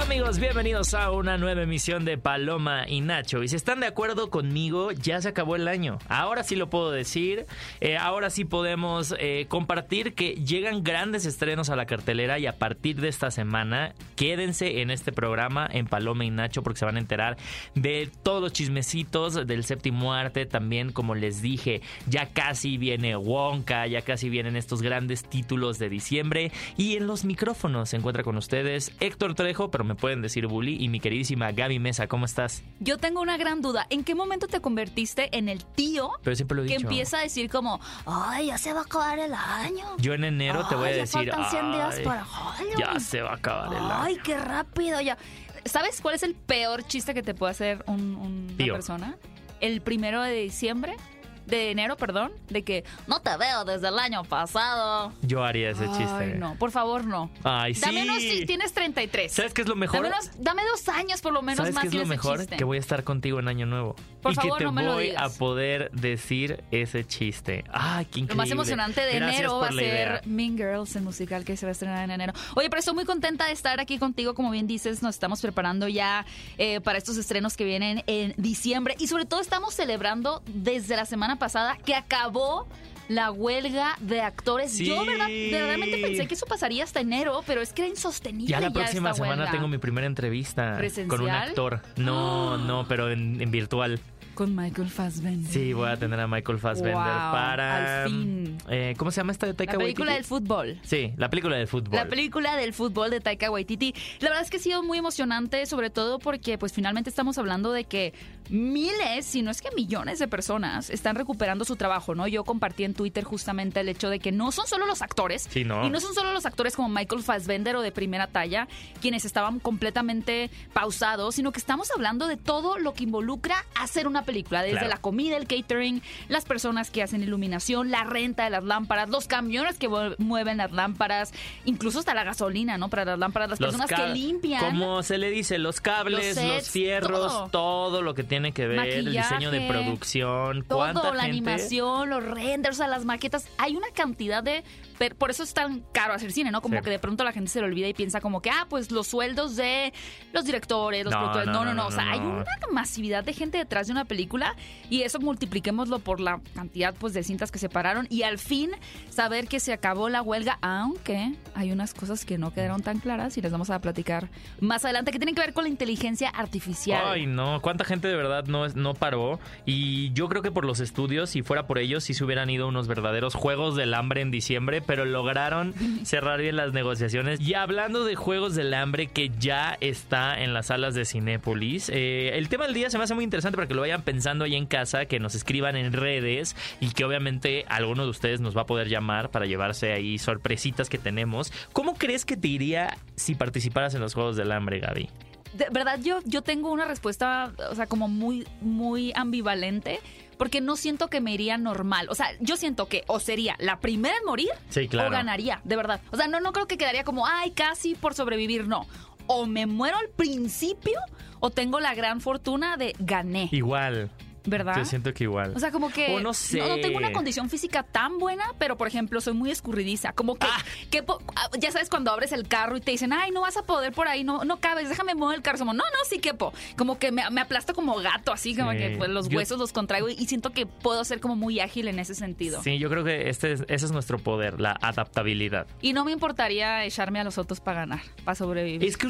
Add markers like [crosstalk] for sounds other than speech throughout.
Amigos, bienvenidos a una nueva emisión de Paloma y Nacho. Y si están de acuerdo conmigo, ya se acabó el año. Ahora sí lo puedo decir. Eh, ahora sí podemos eh, compartir que llegan grandes estrenos a la cartelera y a partir de esta semana, quédense en este programa en Paloma y Nacho porque se van a enterar de todos los chismecitos del séptimo arte. También, como les dije, ya casi viene Wonka, ya casi vienen estos grandes títulos de diciembre. Y en los micrófonos se encuentra con ustedes Héctor Trejo, me pueden decir Bully. Y mi queridísima Gaby Mesa, ¿cómo estás? Yo tengo una gran duda. ¿En qué momento te convertiste en el tío Pero siempre lo he que dicho. empieza a decir como, ay, ya se va a acabar el año? Yo en enero te voy a Ay, ya decir. faltan 100 días "Ay, para Halloween". Ya se va a acabar el Ay, año. qué rápido ya. ¿Sabes cuál es el peor chiste que te puede hacer un- un- una Tío. persona? El primero de diciembre, de enero, perdón, de que no te veo desde el año pasado. Yo haría ese chiste. Ay, no, por favor, no. Ay, sí. Dame unos, si tienes 33. ¿Sabes qué es lo mejor? Dame, unos- dame dos años por lo menos ¿Sabes más qué es lo mejor? chiste. Que voy a estar contigo en Año Nuevo. Por y favor, que te no me lo voy digas. a poder decir ese chiste. Ay, qué increíble. Lo más emocionante de Gracias enero va a idea. ser Mean Girls, el musical que se va a estrenar en enero. Oye, pero estoy muy contenta de estar aquí contigo. Como bien dices, nos estamos preparando ya eh, para estos estrenos que vienen en diciembre. Y sobre todo estamos celebrando desde la semana pasada que acabó la huelga de actores. Sí. Yo verdad, verdaderamente pensé que eso pasaría hasta enero, pero es que era insostenible. Ya la próxima esta semana huelga. tengo mi primera entrevista ¿Presencial? con un actor. No, [gasps] no, pero en, en virtual. Con Michael Fassbender. Sí, voy a tener a Michael Fassbender Wow, para. al fin. eh, ¿Cómo se llama esta de Taika La película del fútbol. Sí, la película del fútbol. La película del fútbol de Taika Waititi. La verdad es que ha sido muy emocionante, sobre todo porque pues finalmente estamos hablando de que miles, si no es que millones de personas están recuperando su trabajo, ¿no? Yo compartí en Twitter justamente el hecho de que no son solo los actores, Sí, no. y no son solo los actores como Michael Fassbender o de primera talla, quienes estaban completamente pausados, sino que estamos hablando de todo lo que involucra hacer una película, desde Claro. la comida, el catering, las personas que hacen iluminación, la renta de las lámparas, los camiones que mue- mueven las lámparas, incluso hasta la gasolina, ¿no? Para las lámparas, las Los personas que limpian. Como se le dice, los cables, Los los, sets, fierros, todo. todo. lo que tiene que ver, el diseño de producción, todo, cuánta la gente. animación, los renders, o sea, las maquetas. Hay una cantidad de. Por eso es tan caro hacer cine, ¿no? Como Sí. que de pronto la gente se le olvida y piensa como que, ah, pues los sueldos de los directores, los No, productores. No no, no, no, no, no, O sea, hay una masividad de gente detrás de una película y eso multipliquémoslo por la cantidad pues de cintas que se pararon y al fin saber que se acabó la huelga, aunque hay unas cosas que no quedaron tan claras y les vamos a platicar más adelante que tienen que ver con la inteligencia artificial. Ay, no, cuánta gente de verdad no, no paró. Y yo creo que por los estudios, si fuera por ellos, sí se hubieran ido unos verdaderos juegos del hambre en diciembre, pero lograron cerrar bien las negociaciones. Y hablando de juegos del hambre que ya está en las salas de Cinépolis, eh, el tema del día se me hace muy interesante para que lo vayan pensando ahí en casa, que nos escriban en redes y que obviamente alguno de ustedes nos va a poder llamar para llevarse ahí sorpresitas que tenemos. ¿Cómo crees que te iría si participaras en los juegos del hambre, Gaby? De verdad, yo, yo tengo una respuesta, o sea, como muy, muy ambivalente, porque no siento que me iría normal. O sea, yo siento que o sería la primera en morir Sí, claro. o ganaría, de verdad. O sea, no, no creo que quedaría como, ay, casi por sobrevivir, no. O me muero al principio o tengo la gran fortuna de gané, Igual. ¿Verdad? Yo siento que igual. O sea, como que O no sé. no, tengo una condición física tan buena, pero por ejemplo, soy muy escurridiza. Como que, Ah. que ah, ya sabes, cuando abres el carro y te dicen, ay, no vas a poder por ahí, no, no cabes, déjame mover el carro. Como, no, no, sí quepo. Como que me, me aplasto como gato, así, como Sí. que pues, los Yo- huesos los contraigo y, y siento que puedo ser como muy ágil en ese sentido. Sí, yo creo que este es, ese es nuestro poder, la adaptabilidad. Y no me importaría echarme a los otros para ganar, para sobrevivir. Es que,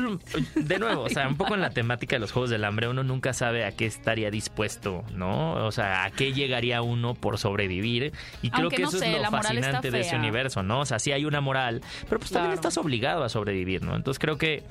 de nuevo, o sea, un poco en la temática de los Juegos del Hambre, uno nunca sabe a qué estaría dispuesto, ¿no? O sea, a qué llegaría uno por sobrevivir. Y creo Aunque que no eso sé, es lo fascinante de ese universo, ¿no? O sea, sí hay una moral, pero pues también estás obligado a sobrevivir, ¿no? Entonces creo que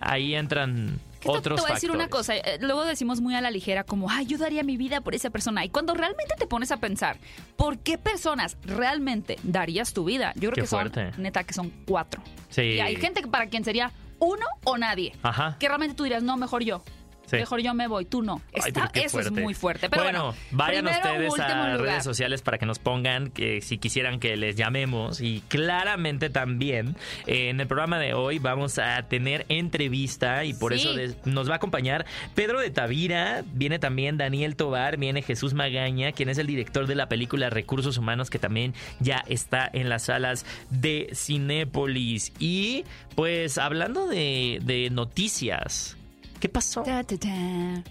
ahí entran te- otros te voy a decir una factores. cosa, eh, luego decimos muy a la ligera como, ay, yo daría mi vida por esa persona. Y cuando realmente te pones a pensar, ¿por qué personas realmente darías tu vida? Yo creo Qué que son, neta, que son cuatro. Sí. Y hay gente que para quien sería uno o nadie. Ajá. Que realmente tú dirías, no, mejor yo. Sí. Mejor yo me voy, tú no. Ay, Está- eso es muy fuerte. Pero bueno, vayan primero, ustedes a lugar. redes sociales para que nos pongan que si quisieran que les llamemos. Y claramente también eh, en el programa de hoy vamos a tener entrevista y por Sí. eso nos va a acompañar Pedro de Tavira, viene también Daniel Tobar, viene Jesús Magaña, quien es el director de la película Recursos Humanos, que también ya está en las salas de Cinépolis. Y pues hablando de, de noticias. ¿Qué pasó? Ta, ta, ta.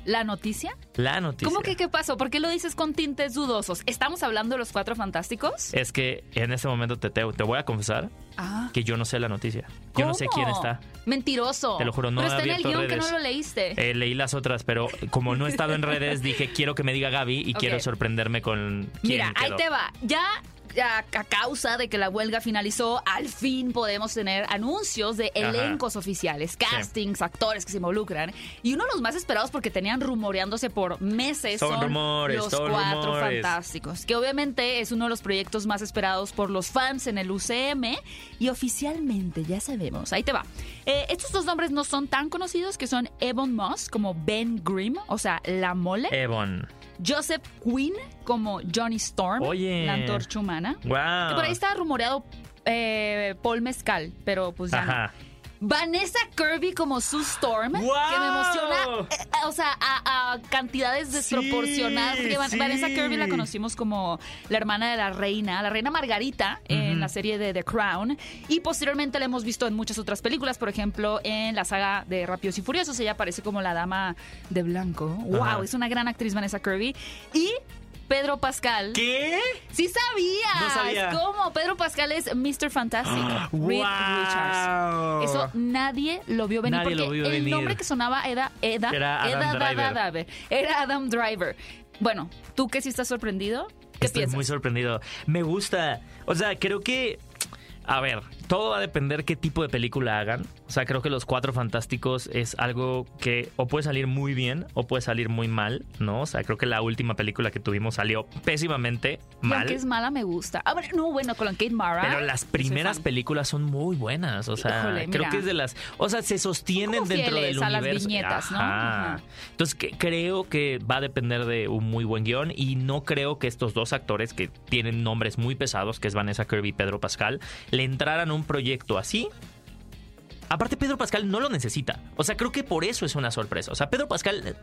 ¿La noticia? La noticia. ¿Cómo que qué pasó? ¿Por qué lo dices con tintes dudosos? ¿Estamos hablando de los cuatro fantásticos? Es que en este momento te, te, te voy a confesar Ah. que yo no sé la noticia. Yo no sé ¿Cómo? quién está. Mentiroso. Te lo juro, no Pero he está en el guion que redes. no lo leíste. Eh, leí las otras, pero como no he estado en redes, dije quiero que me diga Gaby y quiero sorprenderme con quién Mira, ahí te va. Ya a, a causa de que la huelga finalizó, al fin podemos tener anuncios de Ajá. elencos oficiales, castings, actores que se involucran. Y uno de los más esperados porque tenían rumoreándose por meses Son son, rumores, los son cuatro rumores. fantásticos, que obviamente es uno de los proyectos más esperados por los fans en el UCM y oficialmente ya sabemos. Ahí te va. Eh, estos dos nombres no son tan conocidos que son Evan Moss como Ben Grimm, o sea, la mole. Evon. Joseph Quinn como Johnny Storm, Oye. la antorcha humana. Wow. Que por ahí está rumoreado eh, Paul Mezcal, pero pues ya no. Vanessa Kirby como Sue Storm, que me emociona, eh, eh, o sea, a, a cantidades desproporcionadas. sí. Vanessa Kirby la conocimos como la hermana de la reina, la reina Margarita en la serie de The Crown. Y posteriormente la hemos visto en muchas otras películas, por ejemplo, en la saga de Rápidos y Furiosos. Ella aparece como la dama de blanco. ¡Wow! Ajá. Es una gran actriz, Vanessa Kirby. Y Pedro Pascal. ¿Qué? Sí sabías. No sabía. ¿Cómo? Pedro Pascal es Mr. Fantastic. Reed Wow. Richards. Eso nadie lo vio venir Nadie porque lo vio el venir. nombre que sonaba era Eda, Era Adam Eda Driver. Era Adam Driver. Bueno, ¿tú que sí estás sorprendido? ¿Qué Estoy piensas? muy sorprendido. Me gusta. O sea, creo que. A ver, todo va a depender qué tipo de película hagan. O sea, creo que Los Cuatro Fantásticos es algo que o puede salir muy bien o puede salir muy mal, ¿no? O sea, creo que la última película que tuvimos salió pésimamente mal. aunque es mala, me gusta. Ah, bueno, no, bueno, con Kate Mara. Pero las primeras películas son muy buenas, o sea, Híjole, creo que es de las, o sea, se sostienen Como dentro del a las universo. viñetas, ¿no? Ajá. Ajá. Entonces que- creo que va a depender de un muy buen guion y no creo que estos dos actores que tienen nombres muy pesados, que es Vanessa Kirby y Pedro Pascal, le entraran a un proyecto así. Aparte Pedro Pascal no lo necesita, o sea, creo que por eso es una sorpresa. O sea, Pedro Pascal eh,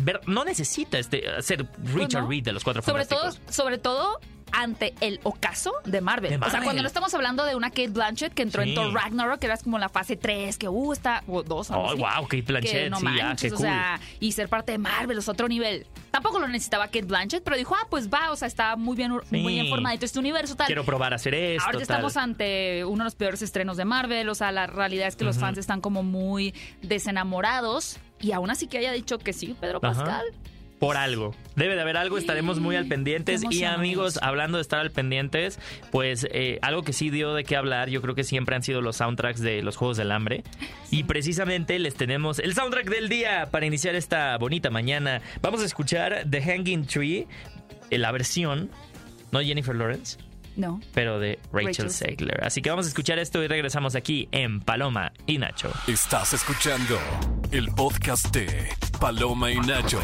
ver- no necesita este ser Richard no. Reed de los Cuatro Sobre todo, sobre todo ante el ocaso de Marvel. De O sea, cuando no estamos hablando de una Kate Blanchett que entró Sí. en Thor Ragnarok, que era como la fase 3, que uh, está, o 2, algo Oh, así. wow, Kate Blanchett, que no sí, ah, manches, qué o cool. sea, y ser parte de Marvel es otro nivel. Tampoco lo necesitaba Kate Blanchett, pero dijo, ah, pues va, o sea, está muy bien, Sí. muy bien formadito este universo, tal. Quiero probar a hacer esto. Ahorita tal. estamos ante uno de los peores estrenos de Marvel, o sea, la realidad es que los fans están como muy desenamorados y aún así que haya dicho que sí, Pedro Ajá. Por algo. Debe de haber algo, estaremos muy al pendientes. Y amigos, hablando de estar al pendientes, pues eh, algo que sí dio de qué hablar, yo creo que siempre han sido los soundtracks de los Juegos del Hambre. Y precisamente les tenemos el soundtrack del día para iniciar esta bonita mañana. Vamos a escuchar The Hanging Tree, eh, la versión, no Jennifer Lawrence, No. pero de Rachel, Rachel Segler. Así que vamos a escuchar esto y regresamos aquí en Paloma y Nacho. Estás escuchando el podcast de Paloma y Nacho.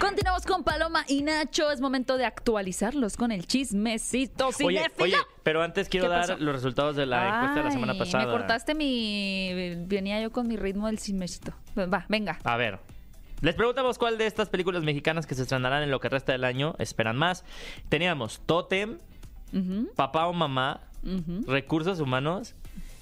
Continuamos con Paloma y Nacho. Es momento de actualizarlos con el chismecito Oye, oye, pero antes quiero ¿Qué dar pasó? los resultados de la encuesta de la semana pasada. Me cortaste mi. Venía yo con mi ritmo del chismecito. Va, venga. A ver. Les preguntamos cuál de estas películas mexicanas que se estrenarán en lo que resta del año esperan más. Teníamos Totem, Papá o Mamá. Recursos Humanos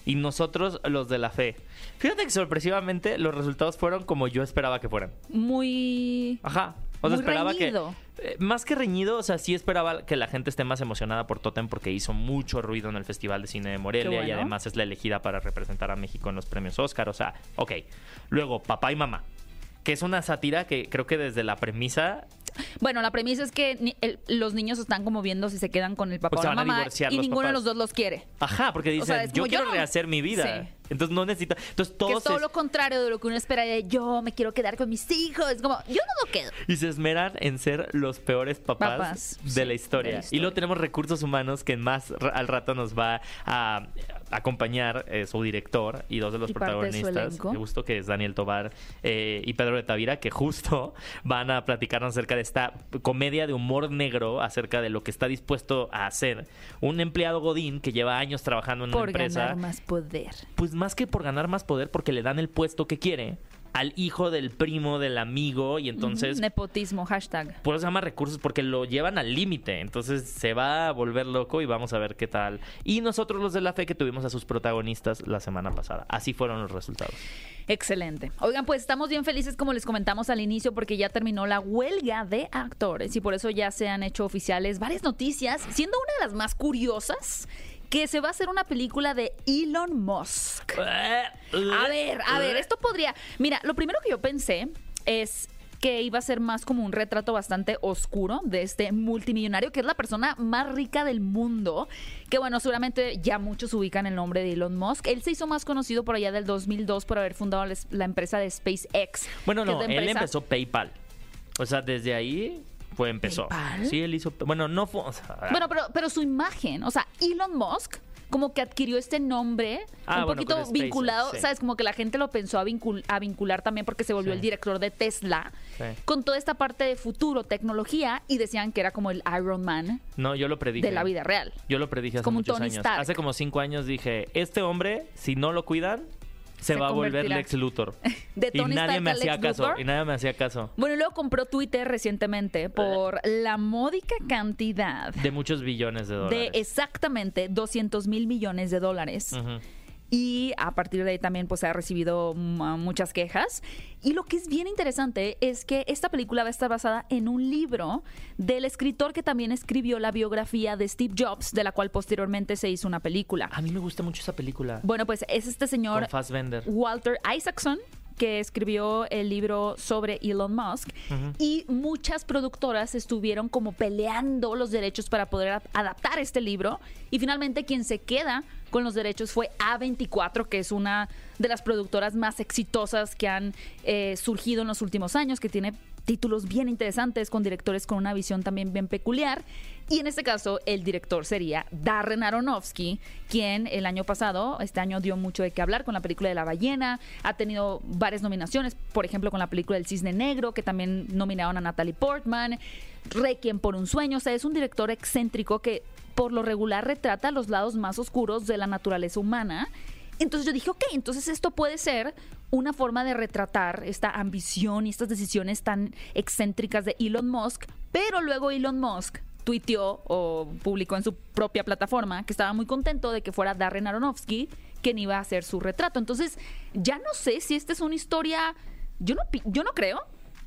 y nosotros los de la fe. Fíjate que sorpresivamente los resultados fueron como yo esperaba que fueran. Muy. Ajá. O sea, Muy esperaba reñido. que. eh, más que reñido, o sea, sí esperaba que la gente esté más emocionada por Totem porque hizo mucho ruido en el Festival de Cine de Morelia y además es la elegida para representar a México en los premios Oscar. O sea, ok. Luego, Papá y Mamá. Que es una sátira que creo que desde la premisa Bueno, la premisa es que ni- el- los niños están como viendo si se quedan con el papá o la mamá y ninguno de los dos los quiere. Ajá, porque O dicen, sea, yo quiero no- rehacer mi vida. Sí. Entonces no necesita. Entonces todos que es todo se- lo contrario de lo que uno espera de yo me quiero quedar con mis hijos. Es como, yo no lo quedo. y se esmeran en ser los peores papás, Papás, de, sí, la historia. de la Y luego tenemos recursos humanos que más al rato nos va a acompañar eh, su director y dos de los Y parte de protagonistas. elenco. que es Daniel Tobar eh, y Pedro de Tavira, que justo [laughs] van a platicarnos acerca de esta comedia de humor negro, acerca de lo que está dispuesto a hacer un empleado Godín que lleva años trabajando en una Por empresa. ganar más poder. Pues más que por ganar más poder, porque le dan el puesto que quiere al hijo del primo del amigo y entonces... Nepotismo, hashtag. Por eso se llama recursos, porque lo llevan al límite. Entonces se va a volver loco y vamos a ver qué tal. Y nosotros los de la fe que tuvimos a sus protagonistas la semana pasada. Así fueron los resultados. Excelente. Oigan, pues estamos bien felices como les comentamos al inicio porque ya terminó la huelga de actores y por eso ya se han hecho oficiales varias noticias, siendo una de las más curiosas que se va a hacer una película de Elon Musk. A ver, a ver, esto podría... Mira, lo primero que yo pensé es que iba a ser más como un retrato bastante oscuro de este multimillonario, que es la persona más rica del mundo, que bueno, seguramente ya muchos ubican el nombre de Elon Musk. Él se hizo más conocido por allá del 2002 por haber fundado la empresa de SpaceX. Bueno, no, él empezó PayPal. O sea, desde ahí fue empezó. ¿PayPal? Sí, él hizo. Bueno, no fue. o sea, Bueno, pero, pero su imagen, o sea, Elon Musk como que adquirió este nombre Ah, un bueno, poquito vinculado, sí. ¿sabes? Como que la gente lo pensó a, vincul- a vincular también porque se volvió Sí. el director de Tesla Sí. con toda esta parte de futuro, tecnología y decían que era como el Iron Man no, yo lo predije. de la vida real. Yo lo predije hace Como muchos Tony años. Stark. Hace como cinco años dije: Este hombre, si no lo cuidan, se, Se va a volver. Lex Luthor. [laughs] De y Tony nadie Stark me hacía caso. Luthor. Y nadie me hacía caso. Bueno, y luego compró Twitter recientemente por la módica cantidad De muchos billones de de dólares. exactamente 200 mil millones de dólares. Ujú. Y a partir de ahí también pues ha recibido mm, muchas quejas. Y lo que es bien interesante es que esta película va a estar basada en un libro del escritor que también escribió la biografía de Steve Jobs, de la cual posteriormente se hizo una película. A mí me gusta mucho esa película. Bueno, pues es este señor. Walter Isaacson que escribió el libro sobre Elon Musk y muchas productoras estuvieron como peleando los derechos para poder adaptar este libro y finalmente quien se queda con los derechos fue A24 que es una de las productoras más exitosas que han eh, surgido en los últimos años que tiene títulos bien interesantes con directores con una visión también bien peculiar. Y en este caso el director sería Darren Aronofsky quien el año pasado este año dio mucho de qué hablar con la película de la ballena. Ha tenido varias nominaciones por ejemplo con la película del cisne negro que también nominaron a Natalie Portman. Requiem por un sueño o sea es un director excéntrico que por lo regular retrata los lados más oscuros de la naturaleza humana entonces yo dije, ok, entonces esto puede ser una forma de retratar esta ambición y estas decisiones tan excéntricas de Elon Musk, pero luego Elon Musk tuiteó o publicó en su propia plataforma que estaba muy contento de que fuera Darren Aronofsky quien iba a hacer su retrato. Entonces, ya no sé si esta es una historia, yo no, yo no creo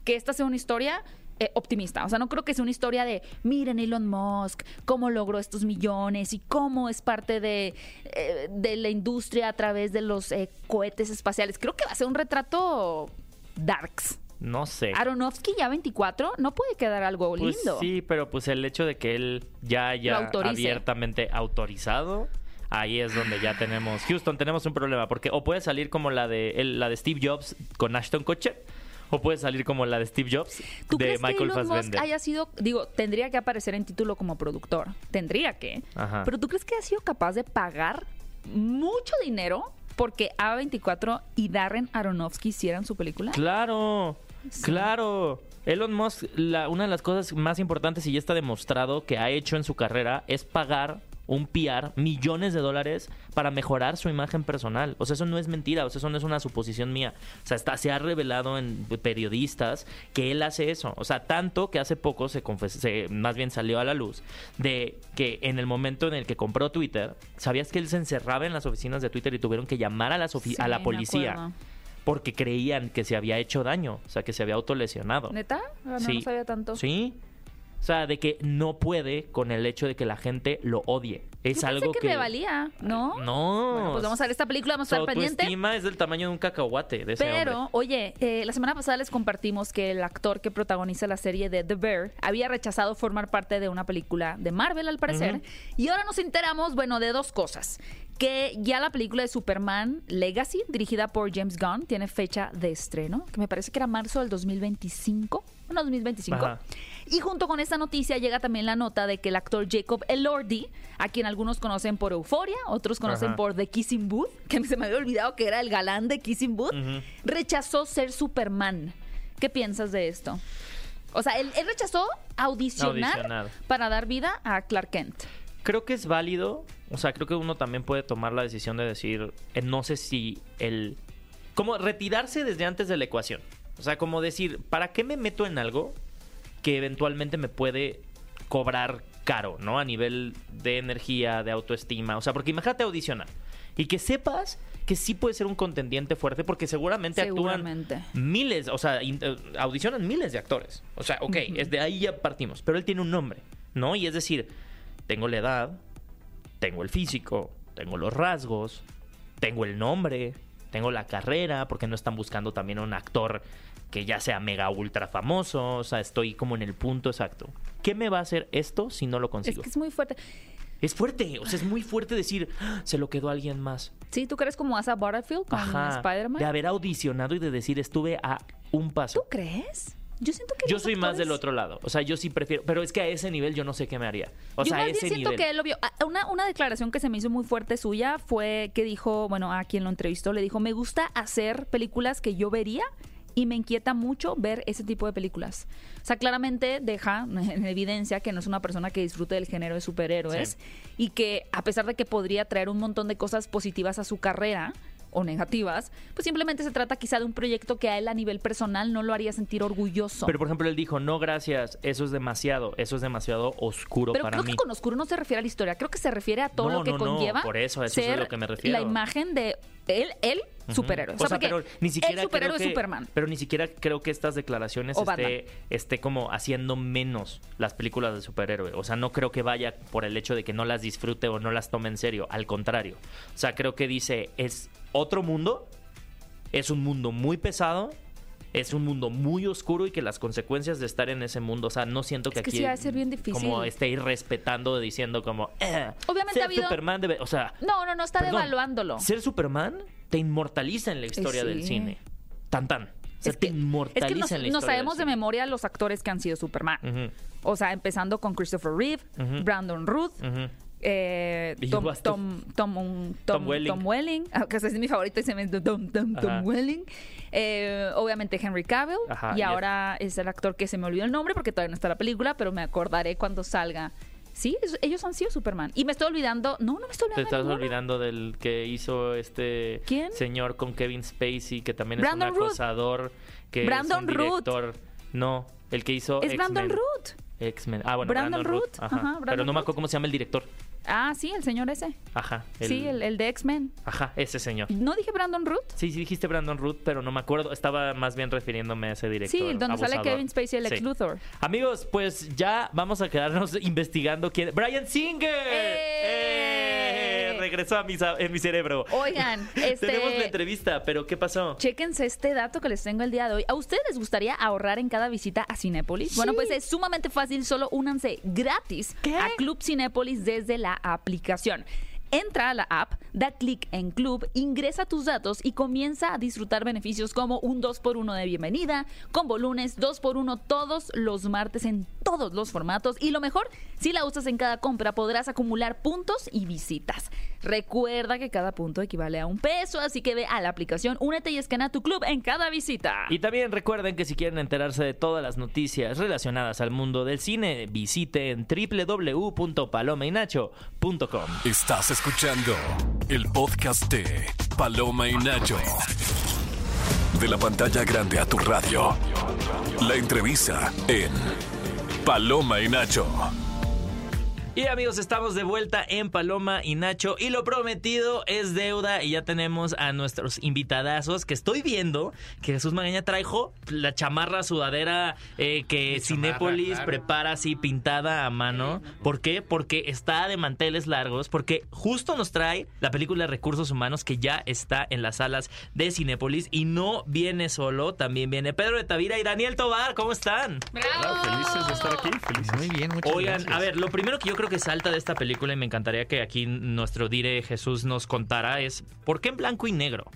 que esta sea una historia eh, optimista. O sea, no creo que sea una historia de, miren Elon Musk, cómo logró estos millones y cómo es parte de, eh, de la industria a través de los eh, cohetes espaciales. Creo que va a ser un retrato darks. No sé. Aronofsky ya 24, no puede quedar algo Pues lindo. sí, pero pues el hecho de que él ya haya abiertamente autorizado, ahí es donde ya tenemos. Houston, tenemos un problema, porque o puede salir como la de el- la de Steve Jobs con Ashton Kutcher, o puede salir como la de Steve Jobs ¿Tú de crees Michael que Elon Musk haya sido, digo, tendría que aparecer en título como productor, tendría que, Ajá. pero tú crees que ha sido capaz de pagar mucho dinero porque A24 y Darren Aronofsky hicieran su película? Claro, Sí. claro. Elon Musk, la- una de las cosas más importantes y ya está demostrado que ha hecho en su carrera es pagar un PR, millones de dólares para mejorar su imagen personal. O sea, eso no es mentira, o sea, eso no es una suposición mía. O sea, está, se ha revelado en periodistas que él hace eso. O sea, tanto que hace poco se, confes- se más bien salió a la luz de que en el momento en el que compró Twitter, ¿sabías que él se encerraba en las oficinas de Twitter y tuvieron que llamar a, las Sí, a la policía? porque creían que se había hecho daño, o sea, que se había autolesionado. ¿Neta? Ah, No, sí. no sabía tanto. Sí. O sea, de que no puede con el hecho de que la gente lo odie. Es Yo algo pensé que, me valía, ¿no? No. Bueno, pues vamos a ver esta película, vamos a estar pendiente. autoestima es del tamaño de un cacahuate de ese Pero, hombre. oye, eh, la semana pasada les compartimos que el actor que protagoniza la serie de The Bear había rechazado formar parte de una película de Marvel, al parecer. Y ahora nos enteramos, bueno, de dos cosas. Que ya la película de Superman Legacy, dirigida por James Gunn, tiene fecha de estreno, que me parece que era marzo del 2025. Bueno, 2025. Ajá. Y junto con esta noticia llega también la nota de que el actor Jacob Elordi, a quien algunos conocen por Euforia, otros conocen Ajá. por The Kissing Booth, que se me había olvidado que era el galán de Kissing Booth, rechazó ser Superman. ¿Qué piensas de esto? O sea, él, él rechazó audicionar, Audicionar. para dar vida a Clark Kent. Creo que es válido. O sea, creo que uno también puede tomar la decisión de decir, eh, no sé si el... Como retirarse desde antes de la ecuación. O sea, como decir, ¿para qué me meto en algo que eventualmente me puede cobrar caro, ¿no? A nivel de energía, de autoestima. O sea, porque imagínate audicionar. Y que sepas que sí puede ser un contendiente fuerte porque seguramente, Seguramente. actúan miles, o sea, eh, audicionan miles de actores. O sea, ok, es de ahí ya partimos. Pero él tiene un nombre, ¿no? Y es decir, tengo la edad, tengo el físico, tengo los rasgos, tengo el nombre, tengo la carrera, porque no están buscando también un actor que ya sea mega ultra famoso, o sea, estoy como en el punto exacto. ¿Qué me va a hacer esto si no lo Es consigo? que es muy fuerte. Es fuerte, o sea, es muy fuerte decir, "Ah, se lo quedó alguien más. ¿Sí? ¿Tú crees como Asa Butterfield con. Spider-Man? De haber audicionado y de decir, estuve a un paso. ¿Tú crees? Yo siento que Yo soy más del otro lado. O sea, yo sí prefiero. Pero es que a ese nivel yo no sé qué me haría. O Yo sea, más bien ese siento nivel. que él lo vio. Ah, Una, una declaración que se me hizo muy fuerte suya fue que dijo, bueno, a quien lo entrevistó, le dijo, me gusta hacer películas que yo vería y me inquieta mucho ver ese tipo de películas. O sea, claramente deja en evidencia que no es una persona que disfrute del género de superhéroes y que a pesar de que podría traer un montón de cosas positivas a su carrera, o negativas, pues simplemente se trata quizá de un proyecto que a él a nivel personal no lo haría sentir orgulloso. Pero por ejemplo, él dijo, no, gracias, eso es demasiado, eso es demasiado oscuro Pero para creo mí. que con oscuro no se refiere a la historia, creo que se refiere a todo No, lo que no, no, conlleva. por eso, eso es a lo que me refiero. La imagen de él, él, superhéroe. O sea, porque pero ni siquiera el superhéroe creo que, Superman. Pero ni siquiera creo que estas declaraciones O esté, esté como haciendo menos las películas de superhéroe. O sea, no creo que vaya por el hecho de que no las disfrute o no las tome en serio. Al contrario. O sea, creo que dice, es otro mundo, es un mundo muy pesado. Es un mundo muy oscuro y que las consecuencias de estar en ese mundo, o sea, no siento que Es que aquí sí va a ser bien difícil. como esté irrespetando diciendo como eh, Obviamente ser ha habido- Superman debe, o sea, No, no, no está Perdón, devaluándolo. ser Superman te inmortaliza en la historia sí. del cine. Tan tan. O sea, Es te que, inmortaliza es que nos, en la nos historia sabemos de memoria los actores que han sido Superman. O sea, empezando con Christopher Reeve. Brandon Ruth. Eh, Tom. Tom, Tom, Tom, Tom Welling. Tom Welling, ah, que ese es mi favorito y se me Tom, Tom, Tom. Welling. Eh, obviamente Henry Cavill. Ajá, y y ahora es el actor que se me olvidó el nombre porque todavía no está la película, pero me acordaré cuando salga. Sí, es- ellos han sido Superman. Y me estoy olvidando. No, no me estoy Te olvidando. estás de ninguno. olvidando del que hizo este ¿Quién? señor con Kevin Spacey, que también Brandon es Root. un acosador, que Brandon es un Root. director. No, el que hizo Es Brandon. Root. X-Men. Ah, bueno, Brandon Brandon, Root. Root. Ajá. Ajá, Pero Brandon no me Root. acuerdo cómo se llama el director. Ah, sí, el señor ese. Ajá. Sí, el, el de X-Men. Ajá, ese señor. ¿No dije Brandon Root? Sí, sí dijiste Brandon Root, pero no me acuerdo. Estaba más bien refiriéndome a ese director. Sí, donde sale. Kevin Spacey, el Sí. ex Luthor. Amigos, pues ya vamos a quedarnos [laughs] investigando quién. ¡Brian Singer! ¡Eh! ¡Eh! Regresó a mi, en mi cerebro. Oigan, este. [laughs] Tenemos la entrevista, pero ¿qué pasó? Chéquense este dato que les tengo el día de hoy. ¿A ustedes les gustaría ahorrar en cada visita a Cinépolis? Bueno, pues es sumamente fácil, solo únanse gratis a Club Cinépolis desde la aplicación. Entra a la app, da clic en Club, ingresa tus datos y comienza a disfrutar beneficios como un 2x1 de bienvenida, combo lunes, 2x1 todos los martes en todos los formatos y lo mejor, si la usas en cada compra podrás acumular puntos y visitas. Recuerda que cada punto equivale a un peso, así que ve a la aplicación, únete y escanea tu club en cada visita. Y también recuerden que si quieren enterarse de todas las noticias relacionadas al mundo del cine, visiten www.palomainacho.com. Estás escuchando el podcast de Paloma y Nacho. De la pantalla grande a tu radio. La entrevista en Paloma y Nacho. Y amigos, estamos de vuelta en Paloma y Nacho. Y lo prometido es deuda. Y ya tenemos a nuestros invitadazos que estoy viendo que Jesús Magaña trajo la chamarra sudadera eh, que Cinépolis prepara así pintada a mano. ¿Por qué? Porque está de manteles largos. Porque justo nos trae la película Recursos Humanos que ya está en las salas de Cinépolis. Y no viene solo, también viene Pedro de Tavira y Daniel Tobar. ¿Cómo están? ¡Bravo! felices de estar aquí. Felices. Muy bien, muchas Oigan, gracias. a ver, lo primero que yo creo que salta de esta película y me encantaría que aquí nuestro dire Jesús nos contara es ¿por qué en blanco y negro?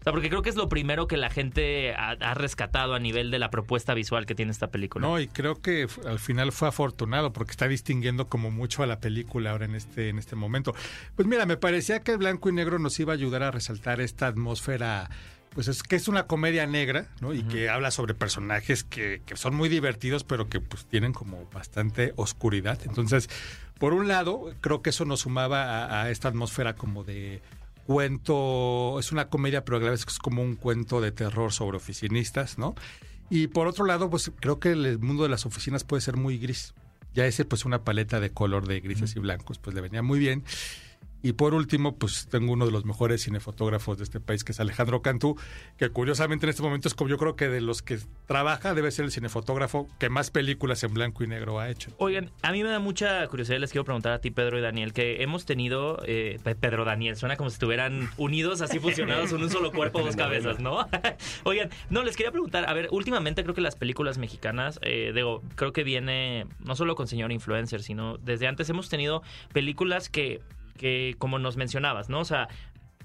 O sea, porque creo que es lo primero que la gente ha, ha rescatado a nivel de la propuesta visual que tiene esta película. No, y creo que al final fue afortunado porque está distinguiendo como mucho a la película ahora en este, en este momento. Pues mira, me parecía que el blanco y negro nos iba a ayudar a resaltar esta atmósfera. Pues es que es una comedia negra, ¿no? Y que habla sobre personajes que, que son muy divertidos, pero que pues tienen como bastante oscuridad. Entonces, por un lado, creo que eso nos sumaba a, a esta atmósfera como de cuento, es una comedia, pero a la vez es como un cuento de terror sobre oficinistas, ¿no? Y por otro lado, pues creo que el mundo de las oficinas puede ser muy gris. Ya ese, pues una paleta de color de grises y blancos, pues le venía muy bien. Y por último, pues tengo uno de los mejores cinefotógrafos de este país, que es Alejandro Cantú, que curiosamente en este momento es como yo creo que de los que trabaja debe ser el cinefotógrafo que más películas en blanco y negro ha hecho. Oigan, a mí me da mucha curiosidad, les quiero preguntar a ti, Pedro y Daniel, que hemos tenido, eh, Pe- Pedro Daniel, suena como si estuvieran [laughs] unidos, así fusionados en un solo cuerpo, dos cabezas, ¿no? [laughs] Oigan, no, les quería preguntar, a ver, últimamente creo que las películas mexicanas, eh, digo, creo que viene no solo con señor influencer, sino desde antes hemos tenido películas que, que como nos mencionabas, ¿no? O sea,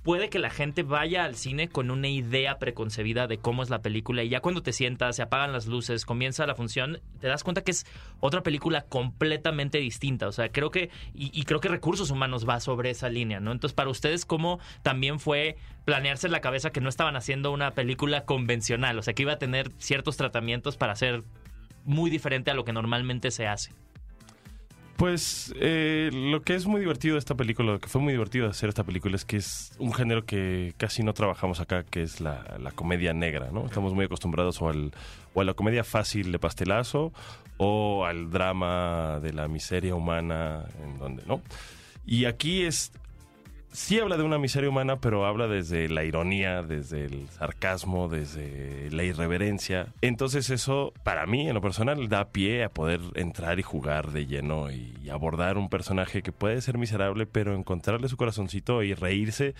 puede que la gente vaya al cine con una idea preconcebida de cómo es la película y ya cuando te sientas, se apagan las luces, comienza la función, te das cuenta que es otra película completamente distinta. O sea, creo que, y, creo que Recursos Humanos va sobre esa línea, ¿no? Entonces, para ustedes, ¿cómo también fue planearse en la cabeza que no estaban haciendo una película convencional? O sea, que iba a tener ciertos tratamientos para ser muy diferente a lo que normalmente se hace. Pues eh, lo que es muy divertido de esta película, lo que fue muy divertido de hacer esta película es que es un género que casi no trabajamos acá, que es la, comedia negra, ¿no? Estamos muy acostumbrados o, al, o a la comedia fácil de pastelazo o al drama de la miseria humana, en donde, ¿no? Y aquí es sí habla de una miseria humana, pero habla desde la ironía, desde el sarcasmo, desde la irreverencia. Entonces eso, para mí, en lo personal, da pie a poder entrar y jugar de lleno y, abordar un personaje que puede ser miserable, pero encontrarle su corazoncito y reírse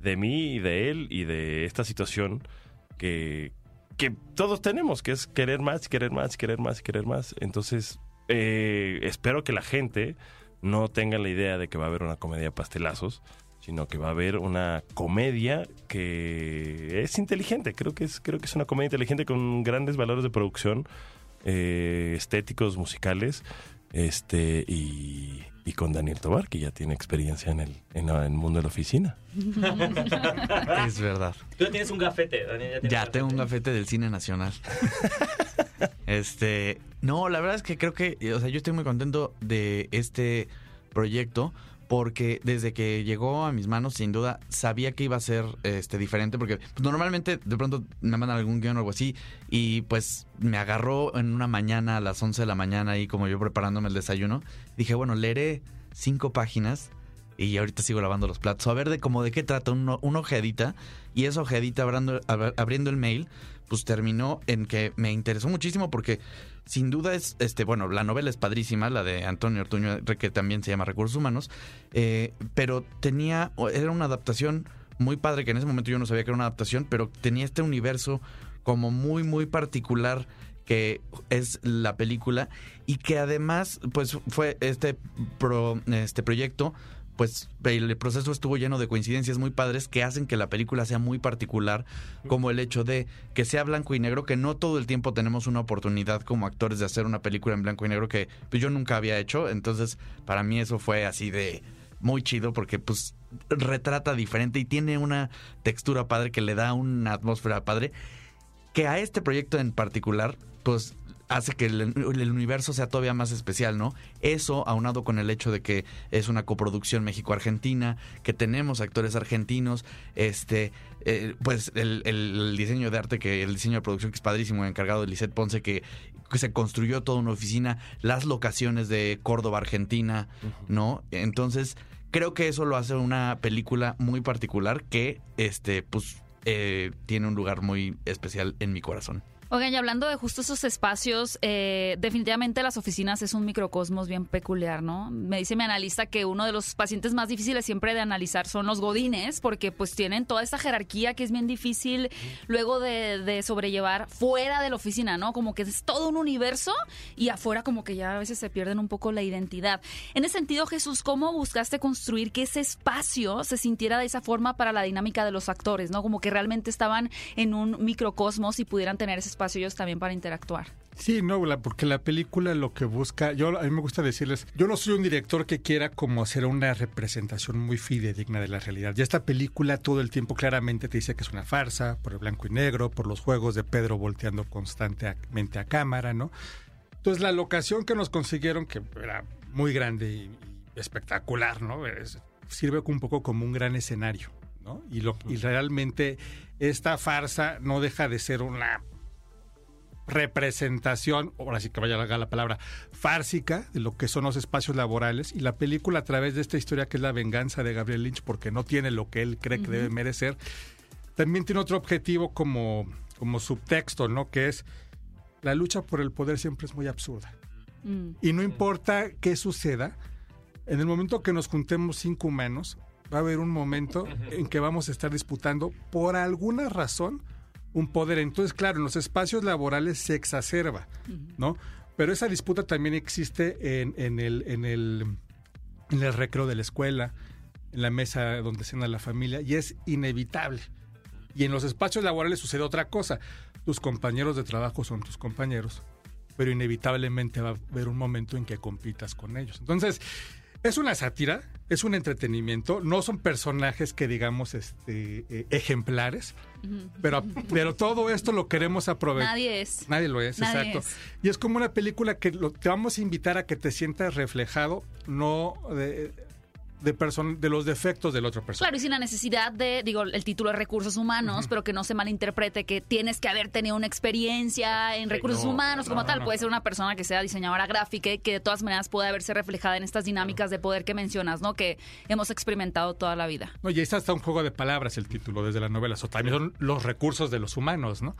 de mí y de él y de esta situación que, que todos tenemos, que es querer más, querer más, querer más, querer más. Entonces, eh, espero que la gente no tenga la idea de que va a haber una comedia pastelazos, sino que va a haber una comedia que es inteligente. Creo que es, creo que es una comedia inteligente con grandes valores de producción, eh, estéticos, musicales, este y, y con Daniel Tobar, que ya tiene experiencia en el, en el mundo de la oficina. [laughs] Es verdad. Tú ya tienes un gafete, Daniel. tienes Ya tengo un gafete del cine nacional. [laughs] este, no, la verdad es que creo que, o sea, yo estoy muy contento de este proyecto porque desde que llegó a mis manos, sin duda, sabía que iba a ser este diferente porque pues, normalmente de pronto me mandan algún guion o algo así y pues me agarró en una mañana a las 11 de la mañana ahí como yo preparándome el desayuno. Dije, bueno, leeré cinco páginas y ahorita sigo lavando los platos. A ver de cómo de qué trata uno- una ojeadita. Y esa ab- abriendo el mail, pues terminó en que me interesó muchísimo porque sin duda es, este, bueno, la novela es padrísima, la de Antonio Ortuño, que también se llama Recursos Humanos, eh, pero tenía, era una adaptación muy padre, que en ese momento yo no sabía que era una adaptación, pero tenía este universo como muy, muy particular que es la película y que además pues fue este pro- este proyecto pues el proceso estuvo lleno de coincidencias muy padres que hacen que la película sea muy particular, como el hecho de que sea blanco y negro, que no todo el tiempo tenemos una oportunidad como actores de hacer una película en blanco y negro que pues, yo nunca había hecho, entonces para mí eso fue así de muy chido porque pues retrata diferente y tiene una textura padre que le da una atmósfera padre. Que a este proyecto en particular, pues hace que el, el universo sea todavía más especial, ¿no? Eso aunado con el hecho de que es una coproducción México-Argentina, que tenemos actores argentinos, este, eh, pues el, el diseño de arte, que el diseño de producción que es padrísimo, encargado de Lisette Ponce, que, que se construyó toda una oficina, las locaciones de Córdoba, Argentina, ¿no? Entonces, creo que eso lo hace una película muy particular que, este, pues, eh, tiene un lugar muy especial en mi corazón. Oigan, y hablando de justo esos espacios, eh, definitivamente las oficinas es un microcosmos bien peculiar, ¿no? Me dice mi analista que uno de los pacientes más difíciles siempre de analizar son los godines, porque pues tienen toda esta jerarquía que es bien difícil luego de, de sobrellevar fuera de la oficina, ¿no? Como que es todo un universo y afuera como que ya a veces se pierden un poco la identidad. En ese sentido, Jesús, ¿cómo buscaste construir que ese espacio se sintiera de esa forma para la dinámica de los actores, ¿no? Como que realmente estaban en un microcosmos y pudieran tener ese espacio ellos también para interactuar. Sí, no, porque la película lo que busca, yo a mí me gusta decirles, yo no soy un director que quiera como hacer una representación muy fidedigna de la realidad. Y esta película todo el tiempo claramente te dice que es una farsa, por el blanco y negro, por los juegos de Pedro volteando constantemente a cámara, ¿no? Entonces la locación que nos consiguieron, que era muy grande y, espectacular, ¿no? Sirve un poco como un gran escenario, ¿no? Y realmente esta farsa no deja de ser una representación, ahora sí que vaya a la, la palabra, fársica de lo que son los espacios laborales y la película a través de esta historia que es la venganza de Gabriel Lynch porque no tiene lo que él cree que debe merecer, también tiene otro objetivo como, como subtexto, ¿no? Que es la lucha por el poder siempre es muy absurda. Mm. Y no importa qué suceda, en el momento que nos juntemos cinco humanos, va a haber un momento en que vamos a estar disputando por alguna razón un poder. Entonces, claro, en los espacios laborales se exacerba, ¿no? Pero esa disputa también existe en, en el, en, el, en el recreo de la escuela, en la mesa donde cena la familia, y es inevitable. Y en los espacios laborales sucede otra cosa. Tus compañeros de trabajo son tus compañeros, pero inevitablemente va a haber un momento en que compitas con ellos. Entonces, es una sátira, es un entretenimiento, no son personajes que digamos este, eh, ejemplares, pero, pero todo esto lo queremos aprovechar. Nadie es. Nadie lo es, Nadie exacto. es. Y es como una película que lo- te vamos a invitar a que te sientas reflejado, no de, de, person- de los defectos del otro persona. Claro, y sin la necesidad de, digo, el título es recursos humanos, pero que no se malinterprete que tienes que haber tenido una experiencia en recursos no, humanos no, como no, tal. no. Puede ser una persona que sea diseñadora gráfica y que de todas maneras puede haberse reflejada en estas dinámicas de poder que mencionas, ¿no? Que hemos experimentado toda la vida. No, y ahí está hasta un juego de palabras el título desde la novela. O también son los recursos de los humanos, ¿no?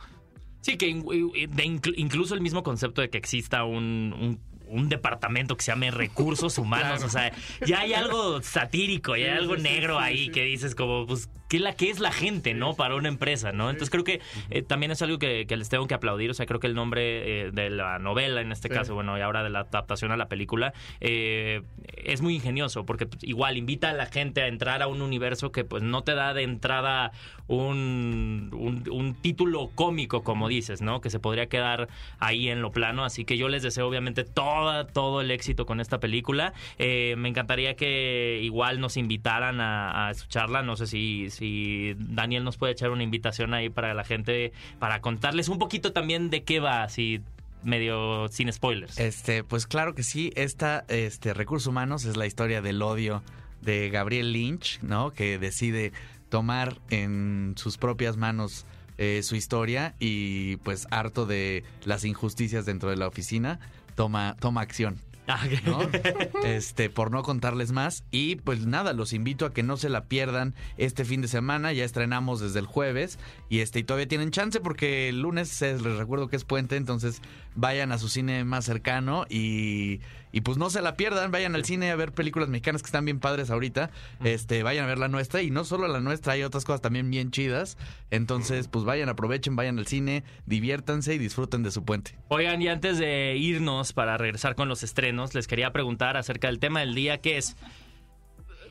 Sí, que in- de inclu- incluso el mismo concepto de que exista un, un- un departamento que se llame recursos [laughs] humanos, o sea, ya hay algo satírico, ya hay algo negro ahí que dices como, pues, ¿qué, la, qué es la gente, no? Para una empresa, ¿no? Entonces creo que eh, también es algo que, que les tengo que aplaudir, o sea, creo que el nombre eh, de la novela, en este caso, bueno, y ahora de la adaptación a la película, eh, es muy ingenioso, porque pues, igual invita a la gente a entrar a un universo que pues no te da de entrada un, un, un título cómico, como dices, ¿no? Que se podría quedar ahí en lo plano. Así que yo les deseo obviamente toda, todo el éxito con esta película. Eh, me encantaría que igual nos invitaran a, a escucharla. No sé si, si Daniel nos puede echar una invitación ahí para la gente, para contarles un poquito también de qué va, así medio sin spoilers. Este, pues claro que sí, esta, este, Recursos Humanos es la historia del odio de Gabriel Lynch, ¿no? Que decide tomar en sus propias manos eh, su historia y pues harto de las injusticias dentro de la oficina, toma, toma acción. Ah, ¿no? [laughs] Este, por no contarles más. Y pues nada, los invito a que no se la pierdan este fin de semana. Ya estrenamos desde el jueves. Y este, y todavía tienen chance porque el lunes les recuerdo que es puente. Entonces vayan a su cine más cercano y, y pues no se la pierdan. Vayan al cine a ver películas mexicanas que están bien padres ahorita. Este, vayan a ver la nuestra. Y no solo la nuestra, hay otras cosas también bien chidas. Entonces, pues vayan, aprovechen, vayan al cine, diviértanse y disfruten de su puente. Oigan, y antes de irnos para regresar con los estrenos, les quería preguntar acerca del tema del día, que es...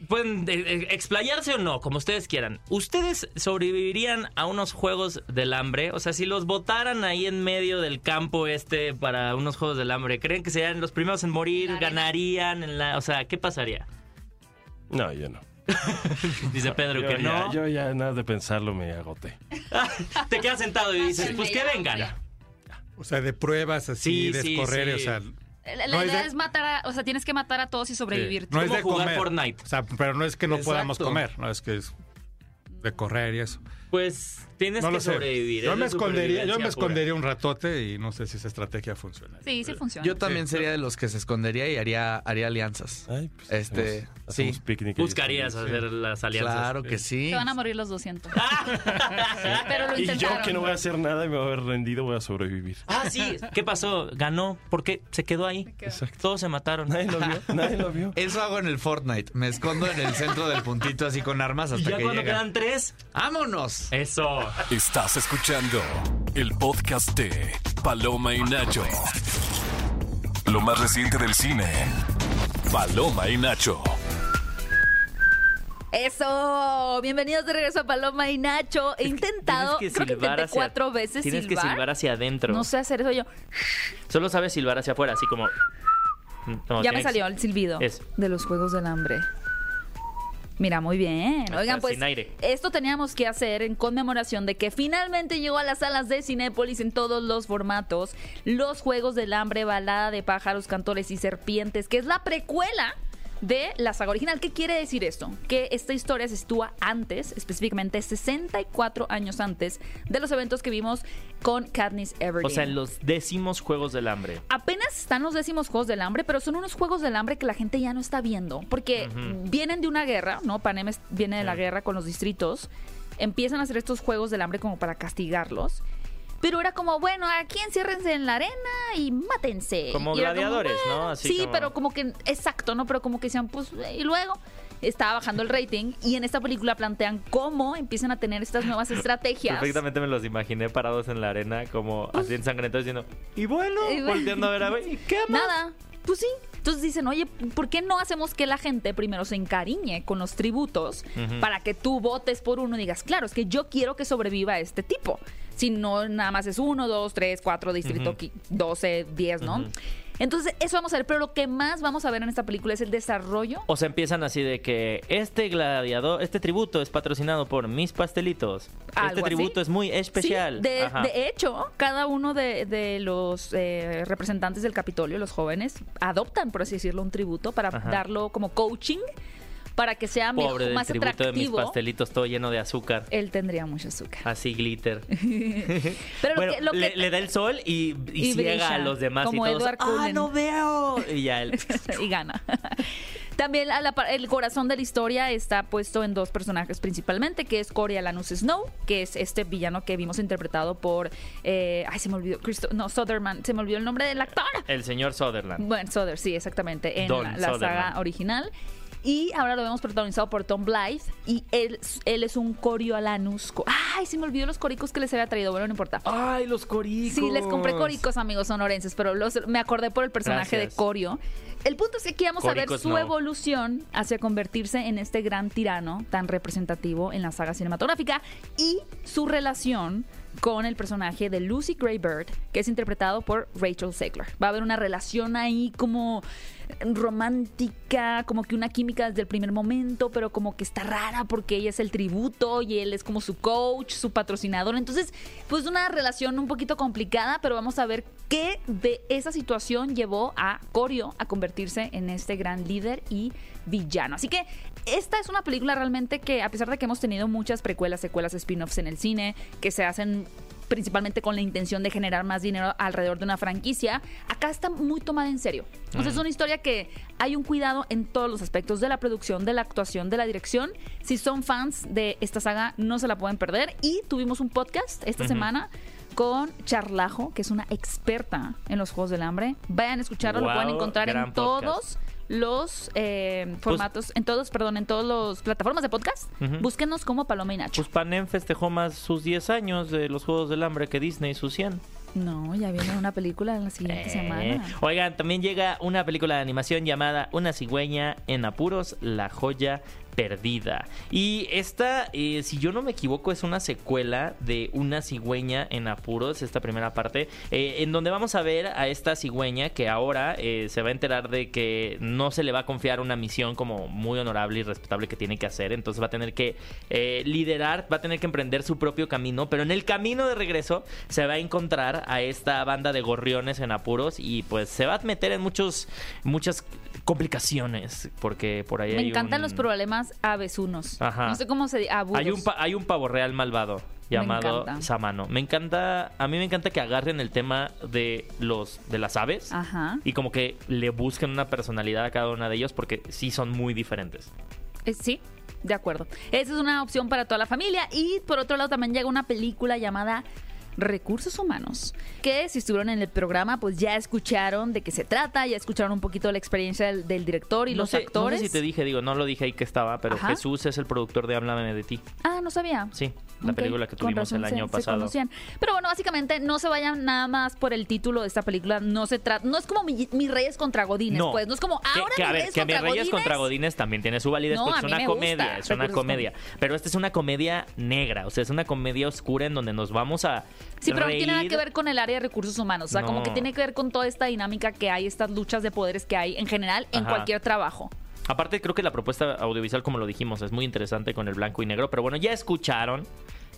Pueden eh, eh, explayarse o no, como ustedes quieran. ¿Ustedes sobrevivirían a unos juegos del hambre? O sea, si los botaran ahí en medio del campo este para unos juegos del hambre, ¿creen que serían los primeros en morir? ¿Ganarían? En la, o sea, ¿qué pasaría? No, yo no. [laughs] Dice Pedro Yo que ya, no. yo ya nada de pensarlo me agoté. [laughs] Te quedas sentado y dices, pues que vengan. ya. O sea, de pruebas así, Sí, de sí, correr, sí. o sea... La, es idea de- es matar a, o sea, tienes que matar a todos y sobrevivir. No es de jugar comer. Fortnite. O sea, pero no es que no Exacto. podamos comer, no es que es de correr y eso. Pues tienes no que sobrevivir. Yo es me de escondería, yo me escondería un ratote y no sé si esa estrategia funciona. Sí, sí funciona. Yo también sería de los que se escondería y haría, haría alianzas. Ay, pues, Este, hacemos, hacemos sí. picnic Buscarías hacer las alianzas. Claro que sí. Se van a morir los 200. Pero lo Y yo que no voy a hacer nada y me voy a haber rendido, voy a sobrevivir. Ah, sí. ¿Qué pasó? Ganó. ¿Por qué? Se quedó ahí. Exacto. Todos se mataron. Nadie lo vio, nadie lo vio. Eso hago en el Fortnite. Me escondo en el centro del puntito así con armas Y hasta ya que cuando quedan tres. ¡Vámonos! Eso. Estás escuchando el podcast de Paloma y Nacho. Lo más reciente del cine. Paloma y Nacho. Eso, bienvenidos de regreso a Paloma y Nacho. He intentado, Tienes que creo que intenté hacia- cuatro veces Tienes silbar. que silbar hacia adentro. No sé hacer eso yo. Solo sabes silbar hacia afuera, así como. No, ya me que- salió el silbido de los Juegos del Hambre. Mira, muy bien. Hasta Oigan, pues sin aire. esto teníamos que hacer en conmemoración de que finalmente llegó a las salas de Cinépolis en todos los formatos los Juegos del Hambre, Balada de Pájaros, Cantores y Serpientes, que es la precuela de la saga original. ¿Qué quiere decir esto? Que esta historia se sitúa antes, específicamente 64 años antes de los eventos que vimos con Katniss Everdeen. O sea, en los décimos Juegos del Hambre. Apenas están los décimos Juegos del Hambre, pero son unos Juegos del Hambre que la gente ya no está viendo, porque vienen de una guerra, ¿no? Panem viene de la guerra con los distritos, empiezan a hacer estos Juegos del Hambre como para castigarlos. Pero era como, bueno, aquí enciérrense en la arena y mátense. Como Y gladiadores, bueno, ¿no? Así sí, como- pero como que, exacto, ¿no? Pero como que decían, pues, y luego estaba bajando el rating y en esta película plantean cómo empiezan a tener estas nuevas estrategias. Perfectamente me los imaginé parados en la arena, como así ensangrentados, diciendo, y bueno, volteando a ver a ver, ¿y qué más? Nada. Pues sí. Entonces dicen, oye, ¿por qué no hacemos que la gente primero se encariñe con los tributos para que tú votes por uno y digas, claro, es que yo quiero que sobreviva este tipo? Si no, nada más es uno, dos, tres, cuatro, distrito 12, 10, ¿no? Entonces, eso vamos a ver, pero lo que más vamos a ver en esta película es el desarrollo. O sea, empiezan así de que este gladiador, este tributo es patrocinado por mis pastelitos. Este así. tributo es muy especial. Sí, de, hecho, cada uno de, de los eh, representantes del Capitolio, los jóvenes, adoptan, por así decirlo, un tributo para Ajá. darlo como coaching, para que sea Pobre más tributo de mis atractivo. pastelitos todo lleno de azúcar. Él tendría mucho azúcar. Así glitter. [laughs] Pero bueno, lo que, lo le, que- le da el sol y, y Y ciega brilla, a los demás como y todos, ¡ah, Cullen". no veo! Y ya él... [laughs] y gana. [laughs] También a la par- el corazón de la historia está puesto en dos personajes principalmente, que es Coriolanus Snow, que es este villano que vimos interpretado por... eh, ay, se me olvidó. Christo- no, Sutherland. Se me olvidó el nombre del actor. El señor Sutherland. Bueno, Soder, sí, exactamente, en Don la, la Sutherland. saga original. Y ahora lo vemos protagonizado por Tom Blythe. Y él, él es un Coriolanus. co- Ay, se me olvidó los coricos que les había traído. Bueno, no importa. ¡Ay, los coricos! Sí, les compré coricos, amigos sonorenses, pero los, me acordé por el personaje Gracias. de Corio. El punto es que aquí vamos a ver su no. evolución hacia convertirse en este gran tirano tan representativo en la saga cinematográfica y su relación con el personaje de Lucy Greybird, que es interpretado por Rachel Zegler. Va a haber una relación ahí como romántica, como que una química desde el primer momento, pero como que está rara porque ella es el tributo y él es como su coach, su patrocinador. Entonces, pues una relación un poquito complicada, pero vamos a ver qué de esa situación llevó a Corio a convertirse en este gran líder y villano. Así que esta es una película realmente que, a pesar de que hemos tenido muchas precuelas, secuelas, spin-offs en el cine, que se hacen principalmente con la intención de generar más dinero alrededor de una franquicia, acá está muy tomada en serio. O sea, es una historia que hay un cuidado en todos los aspectos de la producción, de la actuación, de la dirección. Si son fans de esta saga, no se la pueden perder. Y tuvimos un podcast esta semana con Charlajo, que es una experta en los Juegos del Hambre. Vayan a escucharlo, lo pueden encontrar en todos. Los eh, formatos, en todos, perdón, en todas las plataformas de podcast. Ujú. Búsquenos como Paloma y Nacho. Pues Panem festejó más sus 10 años de los Juegos del Hambre que Disney sus 100. No, ya viene una película en la siguiente Eh, semana. Oigan, también llega una película de animación llamada Una cigüeña en apuros, la joya perdida. Y esta, eh, si yo no me equivoco, es una secuela de Una cigüeña en apuros, esta primera parte, eh, en donde vamos a ver a esta cigüeña que ahora eh, se va a enterar de que no se le va a confiar una misión como muy honorable y respetable que tiene que hacer, entonces va a tener que liderar, va a tener que emprender su propio camino, pero en el camino de regreso se va a encontrar a esta banda de gorriones en apuros y pues se va a meter en muchos muchas complicaciones porque por ahí Me hay encantan un- los problemas avesunos. Ajá. No sé cómo se dice. hay un pa- hay un pavo real malvado llamado encanta. Samano. Me encanta, a mí me encanta que agarren el tema de los de las aves Ajá. y como que le busquen una personalidad a cada una de ellos porque sí son muy diferentes. Eh, sí, de acuerdo. Esa es una opción para toda la familia. Y por otro lado también llega una película llamada Recursos Humanos, que si estuvieron en el programa, pues ya escucharon de qué se trata, ya escucharon un poquito la experiencia del, del director y no los sé, actores. No sé si te dije, digo, no lo dije ahí que estaba, pero Ajá. Jesús es el productor de Háblame de ti. Ah, no sabía. Sí, la película que tuvimos el se- año se pasado. conocían. Pero bueno, básicamente no se vayan nada más por el título de esta película. No se trata, no es como mi, Mis Reyes contra Godines, pues. No es como que, ahora que, a Mis ver, Reyes que contra Mis Reyes Godines. contra Godines también tiene su validez No, porque a es una me comedia, gusta, es una comedia. Pero esta es una comedia negra, o sea, es una comedia oscura en donde nos vamos a Sí, pero no tiene nada que ver con el área de recursos humanos. O sea, como No. que tiene que ver con toda esta dinámica que hay, estas luchas de poderes que hay en general en Ajá. cualquier trabajo. Aparte, creo que la propuesta audiovisual, como lo dijimos, es muy interesante con el blanco y negro. Pero bueno, ya escucharon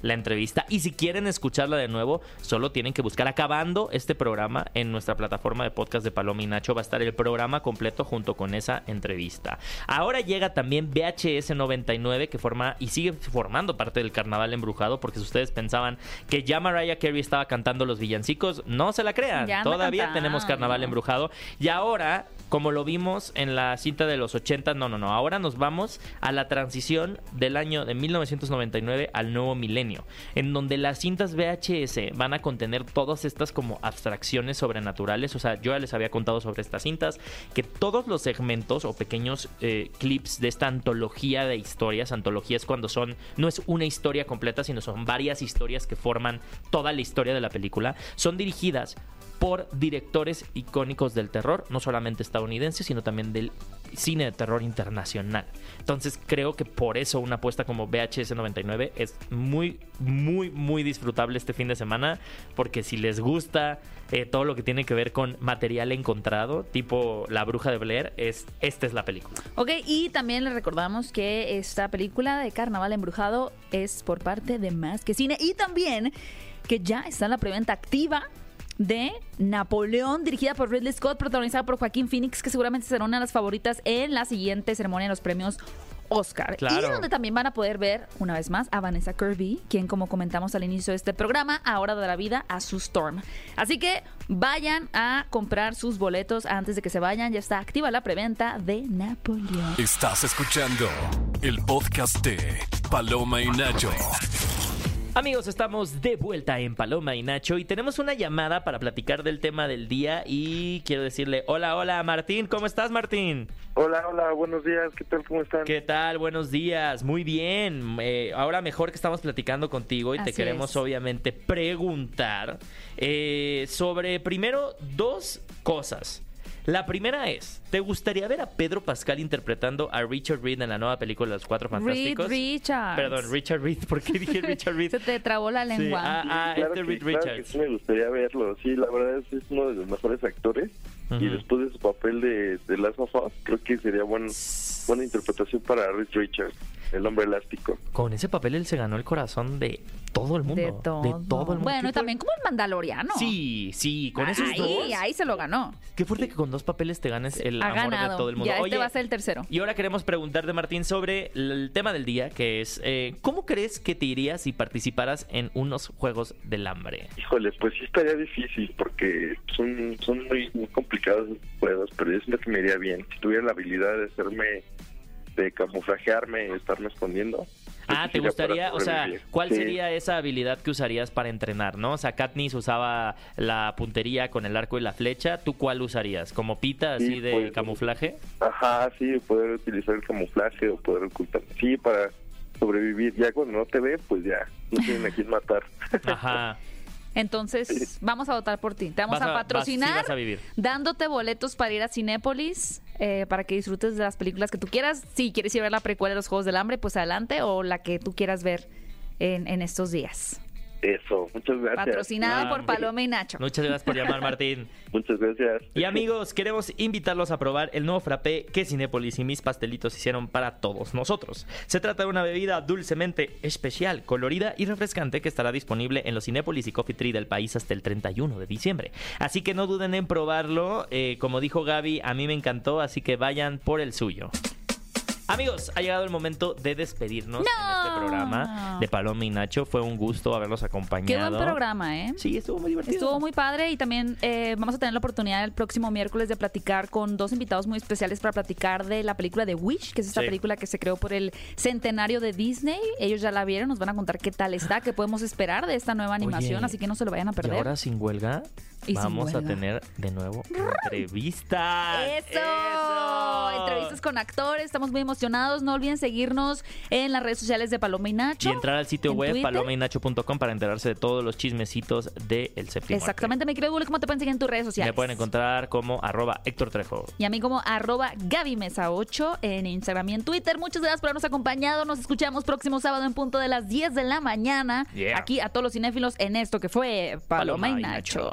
la entrevista. Y si quieren escucharla de nuevo, solo tienen que buscar acabando este programa en nuestra plataforma de podcast de Paloma y Nacho. Va a estar el programa completo junto con esa entrevista. Ahora llega también VHS 99, que forma y sigue formando parte del carnaval embrujado. Porque si ustedes pensaban que ya Mariah Carey estaba cantando los villancicos, no se la crean. Todavía cantando. tenemos carnaval embrujado. Y ahora, como lo vimos en la cinta de los 80, no, no, no. Ahora nos vamos a la transición del año de 1999 al nuevo milenio, en donde las cintas VHS van a contener todas estas como abstracciones sobrenaturales. O sea, yo ya les había contado sobre estas cintas, que todos los segmentos o pequeños eh, clips de esta antología de historias, antología es cuando son, no es una historia completa, sino son varias historias que forman toda la historia de la película, son dirigidas por directores icónicos del terror, no solamente estadounidenses, sino también del cine de terror internacional. Entonces creo que por eso una apuesta como VHS 99 es muy, muy, muy disfrutable este fin de semana, porque si les gusta eh, todo lo que tiene que ver con material encontrado, tipo La Bruja de Blair, es, esta es la película. Ok, y también les recordamos que esta película de Carnaval Embrujado es por parte de Más que Cine y también que ya está en la preventa activa de Napoleón, dirigida por Ridley Scott, protagonizada por Joaquín Phoenix, que seguramente será una de las favoritas en la siguiente ceremonia de los premios Oscar. Claro. Y donde también van a poder ver, una vez más, a Vanessa Kirby, quien, como comentamos al inicio de este programa, ahora da la vida a su Storm. Así que vayan a comprar sus boletos antes de que se vayan. Ya está activa la preventa de Napoleón. Estás escuchando el podcast de Paloma y Nacho. Amigos, estamos de vuelta en Paloma y Nacho y tenemos una llamada para platicar del tema del día y quiero decirle hola, hola Martín, ¿cómo estás Martín? Hola, hola, buenos días, ¿qué tal? ¿Cómo están? ¿Qué tal? Buenos días, muy bien. Eh, ahora mejor que estamos platicando contigo y te queremos es. obviamente preguntar eh, sobre primero dos cosas. La primera es, ¿te gustaría ver a Pedro Pascal interpretando a Richard Reed en la nueva película Los Cuatro Reed Fantásticos? Richards. Perdón, Richard Reed, ¿por qué dije Richard Reed? [laughs] Se te trabó la Sí, lengua. ah, ah, claro, este que, Reed claro que sí me gustaría verlo, sí, la verdad es, es uno de los mejores actores y después de su papel de, de Last of Us, creo que sería buen, buena interpretación para Reed Richards, el hombre elástico. Con ese papel él se ganó el corazón de todo el mundo. de todo. De todo el mundo. Bueno, y también como el Mandaloriano. Sí, sí, con esos ahí, dos. ahí se lo ganó. Qué fuerte que con dos papeles te ganes el ha amor ganado. de todo el mundo. Ya este Oye, va a ser el tercero. y ahora queremos preguntarte, Martín, sobre el tema del día, que es, eh, ¿cómo crees que te irías si participaras en unos Juegos del Hambre? Híjole, pues sí estaría difícil porque son, son muy, muy complicados los juegos, pero yo siento que me iría bien. Si tuviera la habilidad de hacerme, de camuflajearme y estarme escondiendo. Ah, ¿te gustaría, o sea, cuál Sí. sería esa habilidad que usarías para entrenar, no? O sea, Katniss usaba la puntería con el arco y la flecha, ¿tú cuál usarías? ¿Como pita así Sí, de pues, camuflaje? Ajá, sí, poder utilizar el camuflaje o poder ocultar. Sí, para sobrevivir. Ya cuando no te ve, pues ya, no tienen a quién [laughs] matar. Ajá. Entonces, vamos a votar por ti. Te vamos Vas a vas- patrocinar sí vas a vivir. dándote boletos para ir a Cinépolis eh, para que disfrutes de las películas que tú quieras. Si quieres ir a ver la precuela de los Juegos del Hambre, pues adelante, o la que tú quieras ver en, en estos días. Eso, muchas gracias. Patrocinado Ah, por Paloma y Nacho. Muchas gracias por llamar, Martín. [laughs] Muchas gracias. Y amigos, queremos invitarlos a probar el nuevo frappé que Cinépolis y mis pastelitos hicieron para todos nosotros. Se trata de una bebida dulcemente especial, colorida y refrescante que estará disponible en los Cinépolis y Coffee Tree del país hasta el 31 de diciembre. Así que no duden en probarlo. Eh, como dijo Gaby, a mí me encantó, así que vayan por el suyo. Amigos, ha llegado el momento de despedirnos en este programa de Paloma y Nacho. Fue un gusto haberlos acompañado. Qué buen programa, ¿eh? Sí, estuvo muy divertido. Estuvo muy padre y también eh, vamos a tener la oportunidad el próximo miércoles de platicar con dos invitados muy especiales para platicar de la película de Wish, que es esta Sí. película que se creó por el centenario de Disney. Ellos ya la vieron, nos van a contar qué tal está, qué podemos esperar de esta nueva animación, Oye, así que no se lo vayan a Y perder. ahora sin huelga, Y vamos a tener de nuevo entrevistas. ¡Eso! Entrevistas con actores, estamos muy emocionados. No olviden seguirnos en las redes sociales de Paloma y Nacho. Y entrar al sitio en web Twitter. palomainacho.com para enterarse de todos los chismecitos del El Séptimo. Exactamente, mi querido Google, ¿cómo te pueden seguir en tus redes sociales? Me pueden encontrar como arroba Héctor Trejo. Y a mí como arroba Gaby Mesa 8 en Instagram y en Twitter. Muchas gracias por habernos acompañado. Nos escuchamos próximo sábado en punto de las 10 de la mañana. Yeah. Aquí a todos los cinéfilos en esto que fue Paloma, y Nacho.